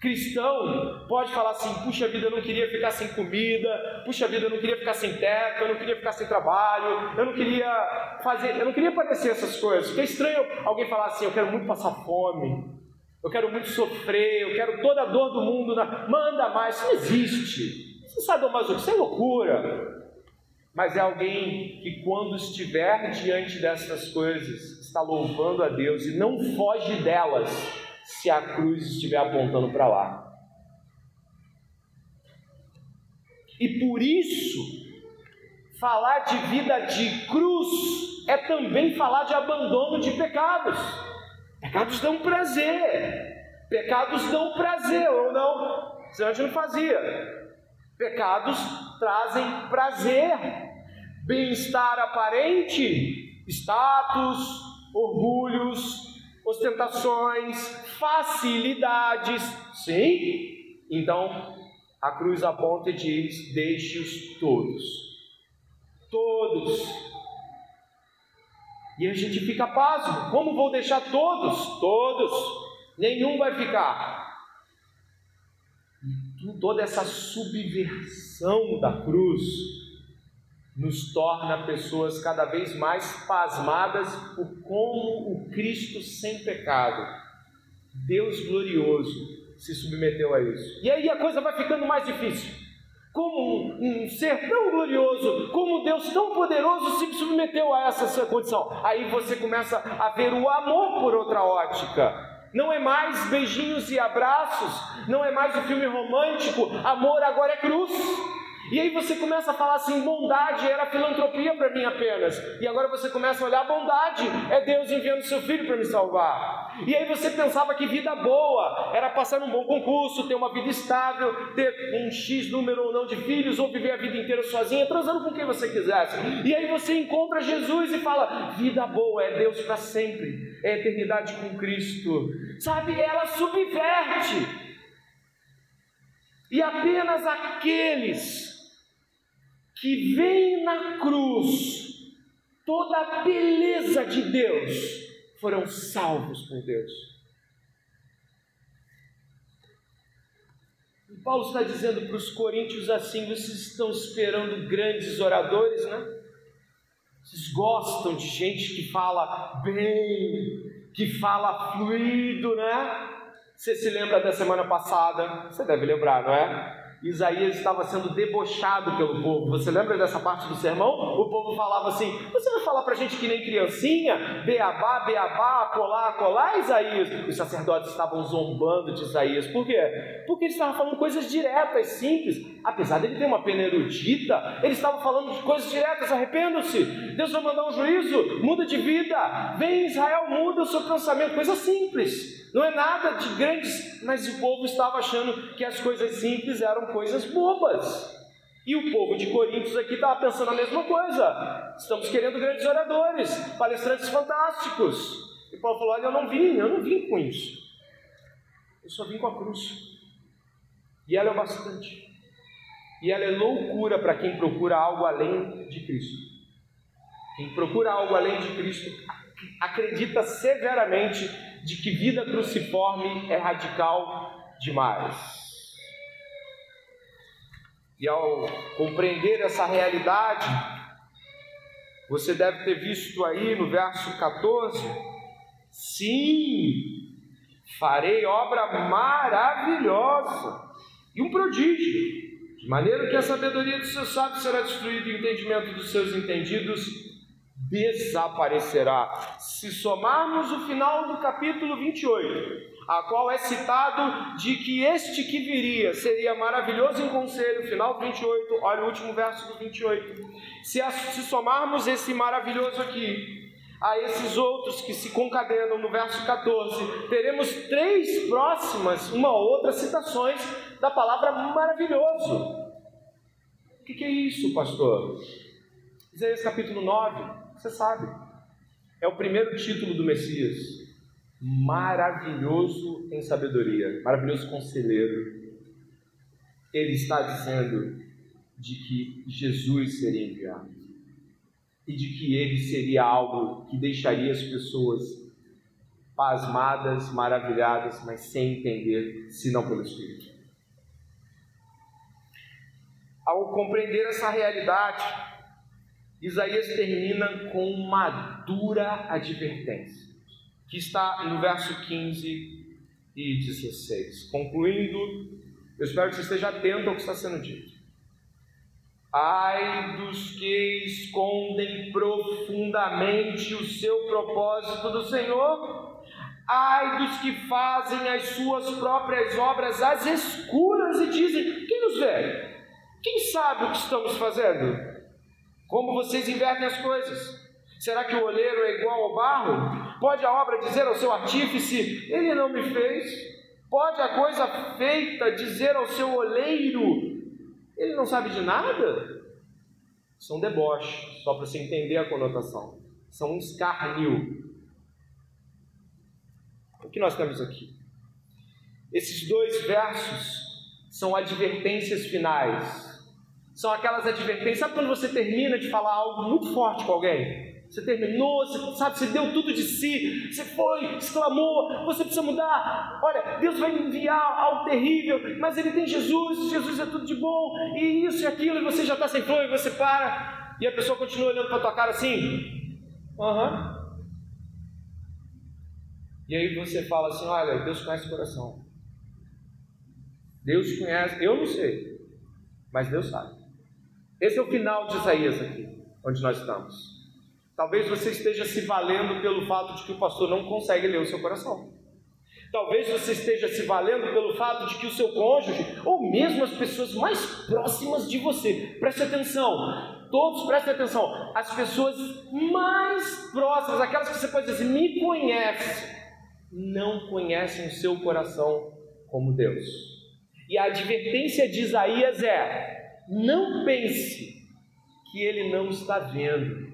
Cristão pode falar assim: puxa vida, eu não queria ficar sem comida, puxa vida, eu não queria ficar sem teto, eu não queria ficar sem trabalho, eu não queria fazer, eu não queria padecer essas coisas. Porque é estranho alguém falar assim: eu quero muito passar fome, eu quero muito sofrer, eu quero toda a dor do mundo, na... manda mais. Isso não existe. Isso é sadomasoquismo, isso é loucura mas é alguém que, quando estiver diante dessas coisas, está louvando a Deus e não foge delas se a cruz estiver apontando para lá. E por isso, falar de vida de cruz é também falar de abandono de pecados. Pecados dão prazer, pecados dão prazer ou não, senão a gente não fazia. Pecados trazem prazer bem-estar aparente, status, orgulhos, ostentações, facilidades, sim, Então a cruz aponta e diz: Deixe-os todos. Todos. E a gente fica pasmo. Como vou deixar todos? Todos. Nenhum vai ficar. E toda essa subversão da cruz nos torna pessoas cada vez mais pasmadas por como o Cristo sem pecado, Deus glorioso, se submeteu a isso. E aí a coisa vai ficando mais difícil. Como um, um ser tão glorioso, como Deus tão poderoso se submeteu a essa condição. Aí você começa a ver o amor por outra ótica. Não é mais beijinhos e abraços, não é mais o filme romântico, amor agora é cruz. E aí você começa a falar assim: bondade era filantropia para mim apenas. E agora você começa a olhar: bondade é Deus enviando seu filho para me salvar. E aí você pensava que vida boa era passar um bom concurso, ter uma vida estável, ter um X número ou não de filhos, ou viver a vida inteira sozinha, transando com quem você quisesse. E aí você encontra Jesus e fala: vida boa é Deus para sempre, é eternidade com Cristo. Sabe, ela subverte. E apenas aqueles que veem na cruz toda a beleza de Deus foram salvos por Deus. E Paulo está dizendo para os coríntios assim: vocês estão esperando grandes oradores, né? Vocês gostam de gente que fala bem, que fala fluido, né? Você se lembra da semana passada? Você deve lembrar, não é? Isaías estava sendo debochado pelo povo. Você lembra dessa parte do sermão? O povo falava assim: Você vai falar para a gente que nem criancinha? Beabá, beabá, acolá, acolá, Isaías. Os sacerdotes estavam zombando de Isaías. Por quê? Porque ele estava falando coisas diretas, simples. Apesar dele ter uma pena erudita, ele estava falando de coisas diretas. Arrependam-se. Deus vai mandar um juízo. Muda de vida. Vem, Israel, muda o seu pensamento. Coisa simples. Não é nada de grandes, mas o povo estava achando que as coisas simples eram coisas bobas. E o povo de Coríntios aqui estava pensando a mesma coisa. Estamos querendo grandes oradores, palestrantes fantásticos. E Paulo falou: Olha, eu não vim, eu não vim com isso. Eu só vim com a cruz. E ela é o bastante. E ela é loucura para quem procura algo além de Cristo. Quem procura algo além de Cristo acredita severamente de que vida cruciforme é radical demais. E ao compreender essa realidade, você deve ter visto aí no verso 14: sim, farei obra maravilhosa e um prodígio, de maneira que a sabedoria dos seus sábios será destruída e o entendimento dos seus entendidos desaparecerá. Se somarmos o final do capítulo 28, a qual é citado de que este que viria seria maravilhoso em conselho, final do 28, olha o último verso do 28. Se, se somarmos esse maravilhoso aqui a esses outros que se concadenam no verso 14, teremos três próximas, uma ou outra citações da palavra maravilhoso. O que, que é isso, pastor? Isaías capítulo 9, você sabe. É o primeiro título do Messias. Maravilhoso em sabedoria, maravilhoso conselheiro. Ele está dizendo de que Jesus seria enviado e de que ele seria algo que deixaria as pessoas pasmadas, maravilhadas, mas sem entender, senão pelo Espírito. Ao compreender essa realidade, Isaías termina com uma dura advertência, que está no verso 15 e 16. Concluindo, eu espero que você esteja atento ao que está sendo dito. Ai dos que escondem profundamente o seu propósito do Senhor, ai dos que fazem as suas próprias obras às escuras e dizem: Quem nos vê? Quem sabe o que estamos fazendo? Como vocês invertem as coisas? Será que o olheiro é igual ao barro? Pode a obra dizer ao seu artífice: Ele não me fez? Pode a coisa feita dizer ao seu oleiro: Ele não sabe de nada? São deboche, só para você entender a conotação. São um escarnio. O que nós temos aqui? Esses dois versos são advertências finais. São aquelas advertências. Sabe quando você termina de falar algo muito forte com alguém? Você terminou, você, sabe, você deu tudo de si, você foi, exclamou, você precisa mudar. Olha, Deus vai enviar algo terrível, mas Ele tem Jesus, Jesus é tudo de bom, e isso e aquilo, e você já está sem flor, e você para, e a pessoa continua olhando para a tua cara assim, aham. Uhum. E aí você fala assim: olha, Deus conhece o coração. Deus conhece, eu não sei, mas Deus sabe. Esse é o final de Isaías aqui, onde nós estamos. Talvez você esteja se valendo pelo fato de que o pastor não consegue ler o seu coração. Talvez você esteja se valendo pelo fato de que o seu cônjuge, ou mesmo as pessoas mais próximas de você, preste atenção, todos prestem atenção, as pessoas mais próximas, aquelas que você pode dizer, me conhecem, não conhecem o seu coração como Deus. E a advertência de Isaías é: não pense que ele não está vendo.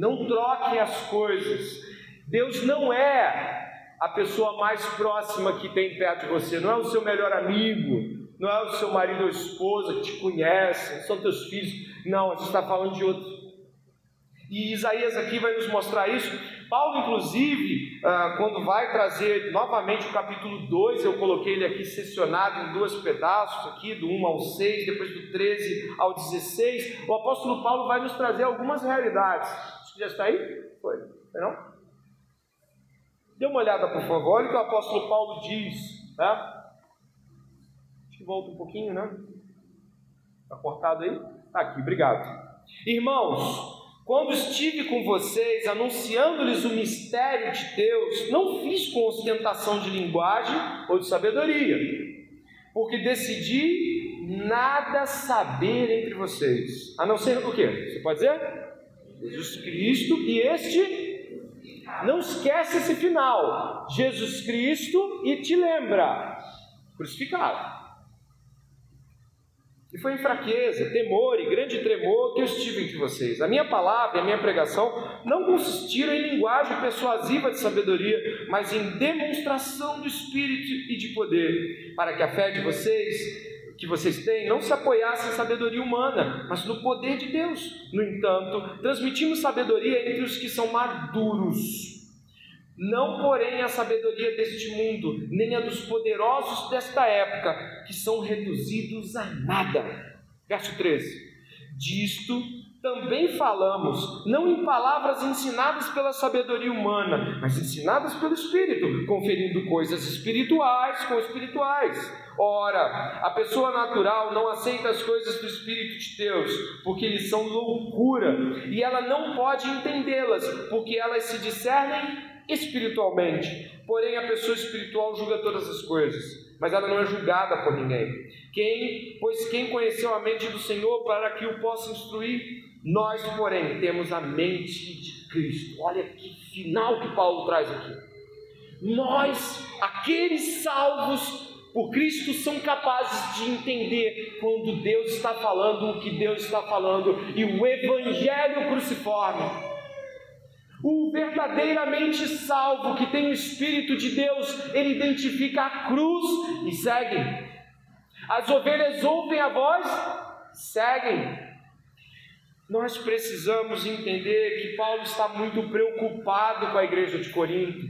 Não troque as coisas. Deus não é a pessoa mais próxima que tem perto de você, não é o seu melhor amigo, não é o seu marido ou esposa que te conhece, são teus filhos. Não, a gente está falando de outro. E Isaías aqui vai nos mostrar isso. Paulo, inclusive, ah, quando vai trazer novamente o capítulo 2, eu coloquei ele aqui seccionado em dois pedaços, aqui, do 1 ao 6, depois do 13 ao 16, o apóstolo Paulo vai nos trazer algumas realidades já está aí? Foi. Foi não? Dê uma olhada, por favor. Olha o que o apóstolo Paulo diz. Tá? Acho que volta um pouquinho, né? Está cortado aí? Está aqui, obrigado. Irmãos, quando estive com vocês anunciando-lhes o mistério de Deus, não fiz com ostentação de linguagem ou de sabedoria, porque decidi nada saber entre vocês, a não ser o quê? Você pode dizer? Jesus Cristo e este não esquece esse final. Jesus Cristo e te lembra crucificado. E foi em fraqueza, temor e grande tremor que eu estive entre vocês. A minha palavra e a minha pregação não consistiram em linguagem persuasiva de sabedoria, mas em demonstração do Espírito e de poder, para que a fé de vocês que vocês têm não se apoiasse em sabedoria humana, mas no poder de Deus. No entanto, transmitimos sabedoria entre os que são maduros. Não, porém, a sabedoria deste mundo, nem a dos poderosos desta época, que são reduzidos a nada. Verso 13. Disto também falamos, não em palavras ensinadas pela sabedoria humana, mas ensinadas pelo Espírito, conferindo coisas espirituais com espirituais. Ora, a pessoa natural não aceita as coisas do Espírito de Deus, porque eles são loucura, e ela não pode entendê-las, porque elas se discernem espiritualmente. Porém, a pessoa espiritual julga todas as coisas, mas ela não é julgada por ninguém. Quem, pois quem conheceu a mente do Senhor para que o possa instruir? Nós, porém, temos a mente de Cristo. Olha que final que Paulo traz aqui. Nós, aqueles salvos por Cristo, são capazes de entender quando Deus está falando o que Deus está falando e o Evangelho cruciforme. O verdadeiramente salvo que tem o Espírito de Deus, ele identifica a cruz e segue. As ovelhas ouvem a voz, seguem. Nós precisamos entender que Paulo está muito preocupado com a igreja de Corinto,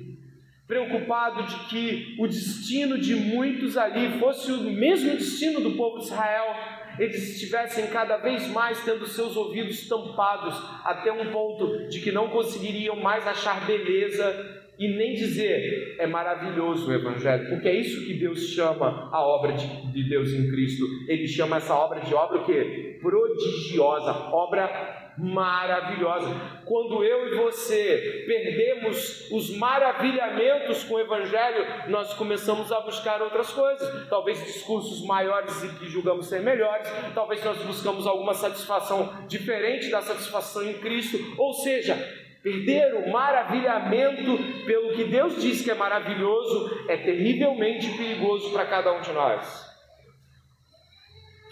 preocupado de que o destino de muitos ali fosse o mesmo destino do povo de Israel, eles estivessem cada vez mais tendo seus ouvidos tampados até um ponto de que não conseguiriam mais achar beleza e nem dizer é maravilhoso o Evangelho, porque é isso que Deus chama a obra de, de Deus em Cristo. Ele chama essa obra de obra o quê? Prodigiosa, obra maravilhosa. Quando eu e você perdemos os maravilhamentos com o Evangelho, nós começamos a buscar outras coisas, talvez discursos maiores e que julgamos ser melhores, talvez nós buscamos alguma satisfação diferente da satisfação em Cristo, ou seja, Perder o maravilhamento pelo que Deus diz que é maravilhoso é terrivelmente perigoso para cada um de nós.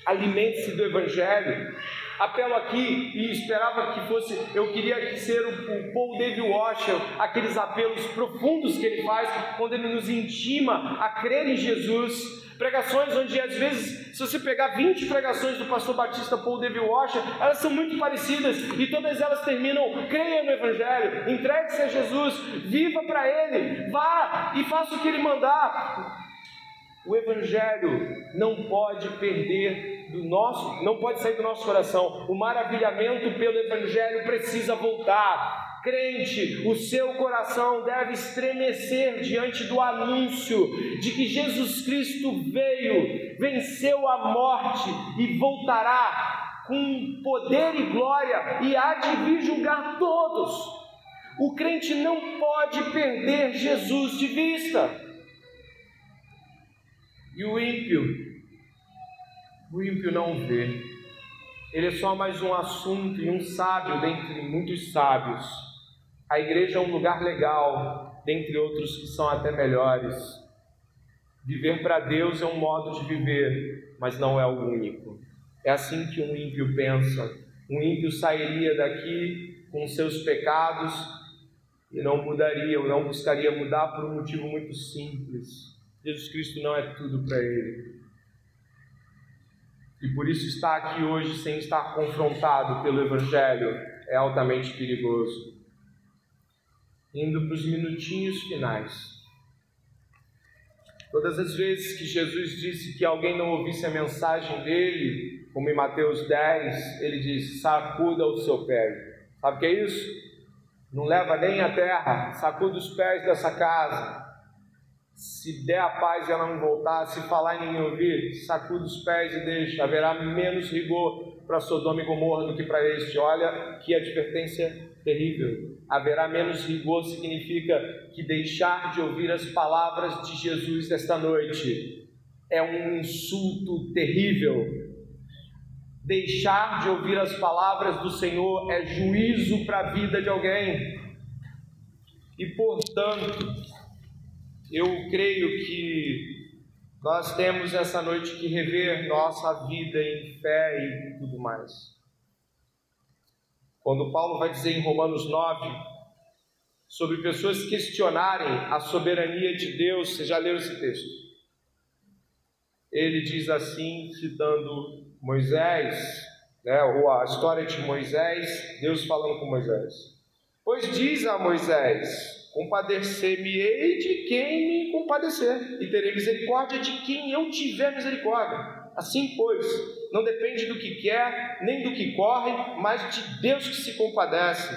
Alimente-se do Evangelho. Apelo aqui e esperava que fosse, eu queria ser o, o Paul David Washer, aqueles apelos profundos que ele faz quando ele nos intima a crer em Jesus, Pregações onde, às vezes, se você pegar 20 pregações do pastor Batista Paul David Washer, elas são muito parecidas e todas elas terminam: creia no Evangelho, entregue-se a Jesus, viva para Ele, vá e faça o que Ele mandar. O Evangelho não pode perder do nosso, não pode sair do nosso coração. O maravilhamento pelo Evangelho precisa voltar. Crente, o seu coração deve estremecer diante do anúncio de que Jesus Cristo veio, venceu a morte e voltará com poder e glória e há de vir julgar todos. O crente não pode perder Jesus de vista. E o ímpio, o ímpio não vê. Ele é só mais um assunto e um sábio dentre muitos sábios. A igreja é um lugar legal, dentre outros que são até melhores. Viver para Deus é um modo de viver, mas não é o único. É assim que um ímpio pensa. Um ímpio sairia daqui com seus pecados e não mudaria, ou não buscaria mudar por um motivo muito simples Jesus Cristo não é tudo para ele. E por isso estar aqui hoje sem estar confrontado pelo Evangelho é altamente perigoso. Indo para os minutinhos finais. Todas as vezes que Jesus disse que alguém não ouvisse a mensagem dele, como em Mateus 10, ele diz: sacuda o seu pé. Sabe o que é isso? Não leva nem a terra, sacuda os pés dessa casa se der a paz e ela não voltar, se falar e ninguém ouvir, sacuda os pés e deixa. Haverá menos rigor para Sodoma e Gomorra do que para este. Olha que advertência terrível. Haverá menos rigor significa que deixar de ouvir as palavras de Jesus esta noite é um insulto terrível. Deixar de ouvir as palavras do Senhor é juízo para a vida de alguém. E portanto, eu creio que nós temos essa noite que rever nossa vida em fé e tudo mais. Quando Paulo vai dizer em Romanos 9 sobre pessoas questionarem a soberania de Deus, você já leu esse texto? Ele diz assim, citando Moisés, né, ou a história de Moisés, Deus falando com Moisés. Pois diz a Moisés: Compadecer-me-ei de quem me compadecer, e terei misericórdia de quem eu tiver misericórdia. Assim, pois, não depende do que quer, nem do que corre, mas de Deus que se compadece.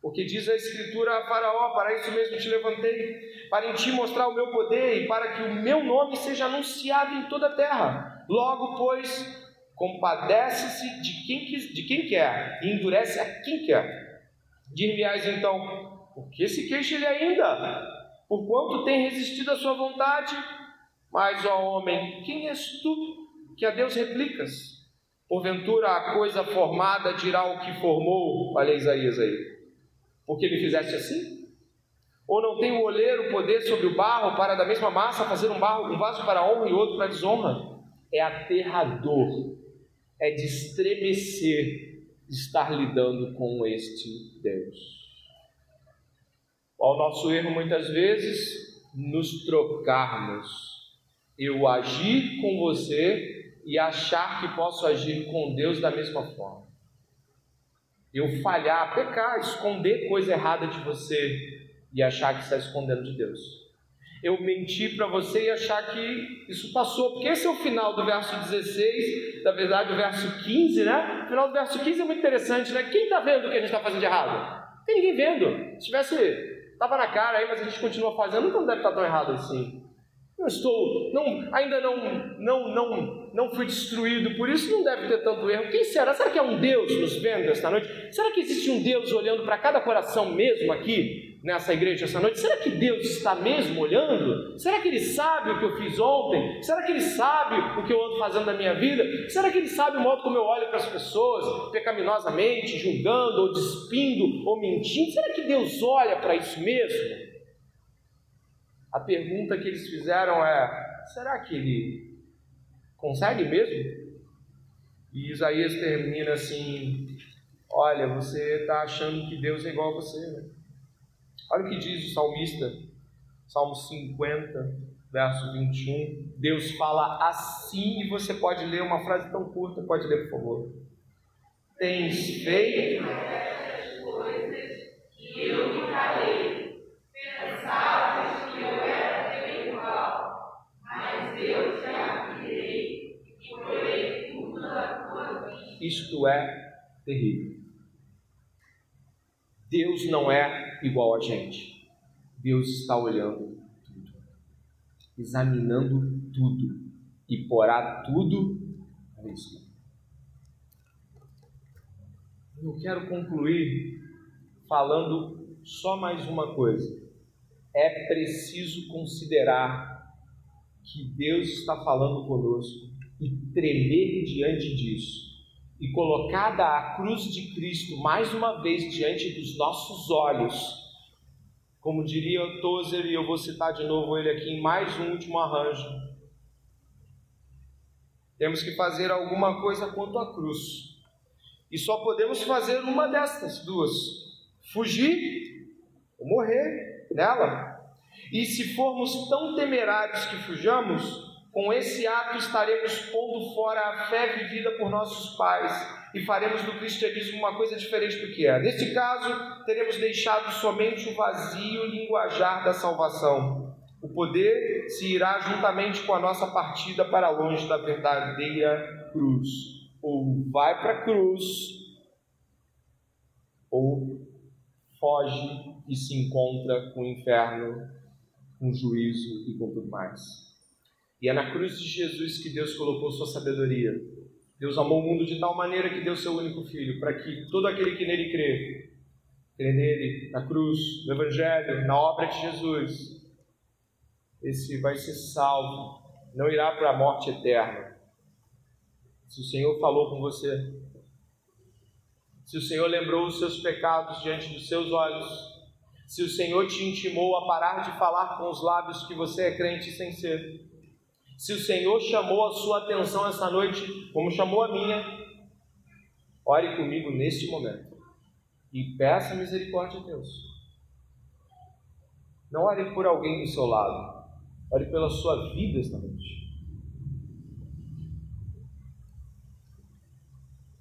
Porque diz a Escritura a Faraó: Para isso mesmo te levantei, para em ti mostrar o meu poder e para que o meu nome seja anunciado em toda a terra. Logo, pois, compadece-se de quem, de quem quer e endurece a quem quer. Dir-me-ás então, por que se queixa ele ainda? Por quanto tem resistido à sua vontade? Mas, ó homem, quem és tu que a Deus replicas? Porventura a coisa formada dirá o que formou, olha Isaías aí, porque me fizeste assim? Ou não tem o olheiro poder sobre o barro para da mesma massa fazer um, barro, um vaso para honra e outro para desonra? É aterrador, é de estremecer estar lidando com este Deus. Ao nosso erro, muitas vezes, nos trocarmos. Eu agir com você e achar que posso agir com Deus da mesma forma. Eu falhar, pecar, esconder coisa errada de você e achar que está escondendo de Deus. Eu mentir para você e achar que isso passou, porque esse é o final do verso 16, na verdade, o verso 15, né? O final do verso 15 é muito interessante, né? Quem está vendo o que a gente está fazendo de errado? Não tem ninguém vendo. Se tivesse Estava na cara aí, mas a gente continua fazendo, então não deve estar tão errado assim. Não estou, não, ainda não, não, não, não fui destruído por isso, não deve ter tanto erro. Quem será? Será que é um Deus nos vendo esta noite? Será que existe um Deus olhando para cada coração mesmo aqui nessa igreja esta noite? Será que Deus está mesmo olhando? Será que Ele sabe o que eu fiz ontem? Será que Ele sabe o que eu ando fazendo na minha vida? Será que Ele sabe o modo como eu olho para as pessoas, pecaminosamente, julgando, ou despindo, ou mentindo? Será que Deus olha para isso mesmo? A pergunta que eles fizeram é: será que ele consegue mesmo? E Isaías termina assim: Olha, você está achando que Deus é igual a você, né? Olha o que diz o salmista, Salmo 50, verso 21. Deus fala assim, e você pode ler uma frase tão curta, pode ler, por favor. Tens feito essas coisas que eu me calei. Pensavas que eu era teu igual, mas eu te abrirei e porei tudo à tua vista. Isto é terrível. Deus não é igual a gente. Deus está olhando tudo, examinando tudo e porá tudo a vista. Eu quero concluir falando só mais uma coisa. É preciso considerar que Deus está falando conosco e tremer diante disso e colocada a cruz de Cristo mais uma vez diante dos nossos olhos, como diria Tozer, e eu vou citar de novo ele aqui em mais um último arranjo, temos que fazer alguma coisa quanto à cruz. E só podemos fazer uma destas duas: fugir ou morrer nela. E se formos tão temerários que fujamos, com esse ato estaremos pondo fora a fé vivida por nossos pais e faremos do cristianismo uma coisa diferente do que é. Neste caso, teremos deixado somente o vazio linguajar da salvação. O poder se irá juntamente com a nossa partida para longe da verdadeira cruz. Ou vai para a cruz, ou foge e se encontra com o inferno, com o juízo e com tudo mais. E é na cruz de Jesus que Deus colocou sua sabedoria. Deus amou o mundo de tal maneira que deu seu único filho, para que todo aquele que nele crê, crê nele, na cruz, no Evangelho, na obra de Jesus, esse vai ser salvo, não irá para a morte eterna. Se o Senhor falou com você, se o Senhor lembrou os seus pecados diante dos seus olhos, se o Senhor te intimou a parar de falar com os lábios que você é crente sem ser, se o Senhor chamou a sua atenção essa noite, como chamou a minha, ore comigo neste momento e peça misericórdia a Deus. Não ore por alguém do seu lado, ore pela sua vida esta noite.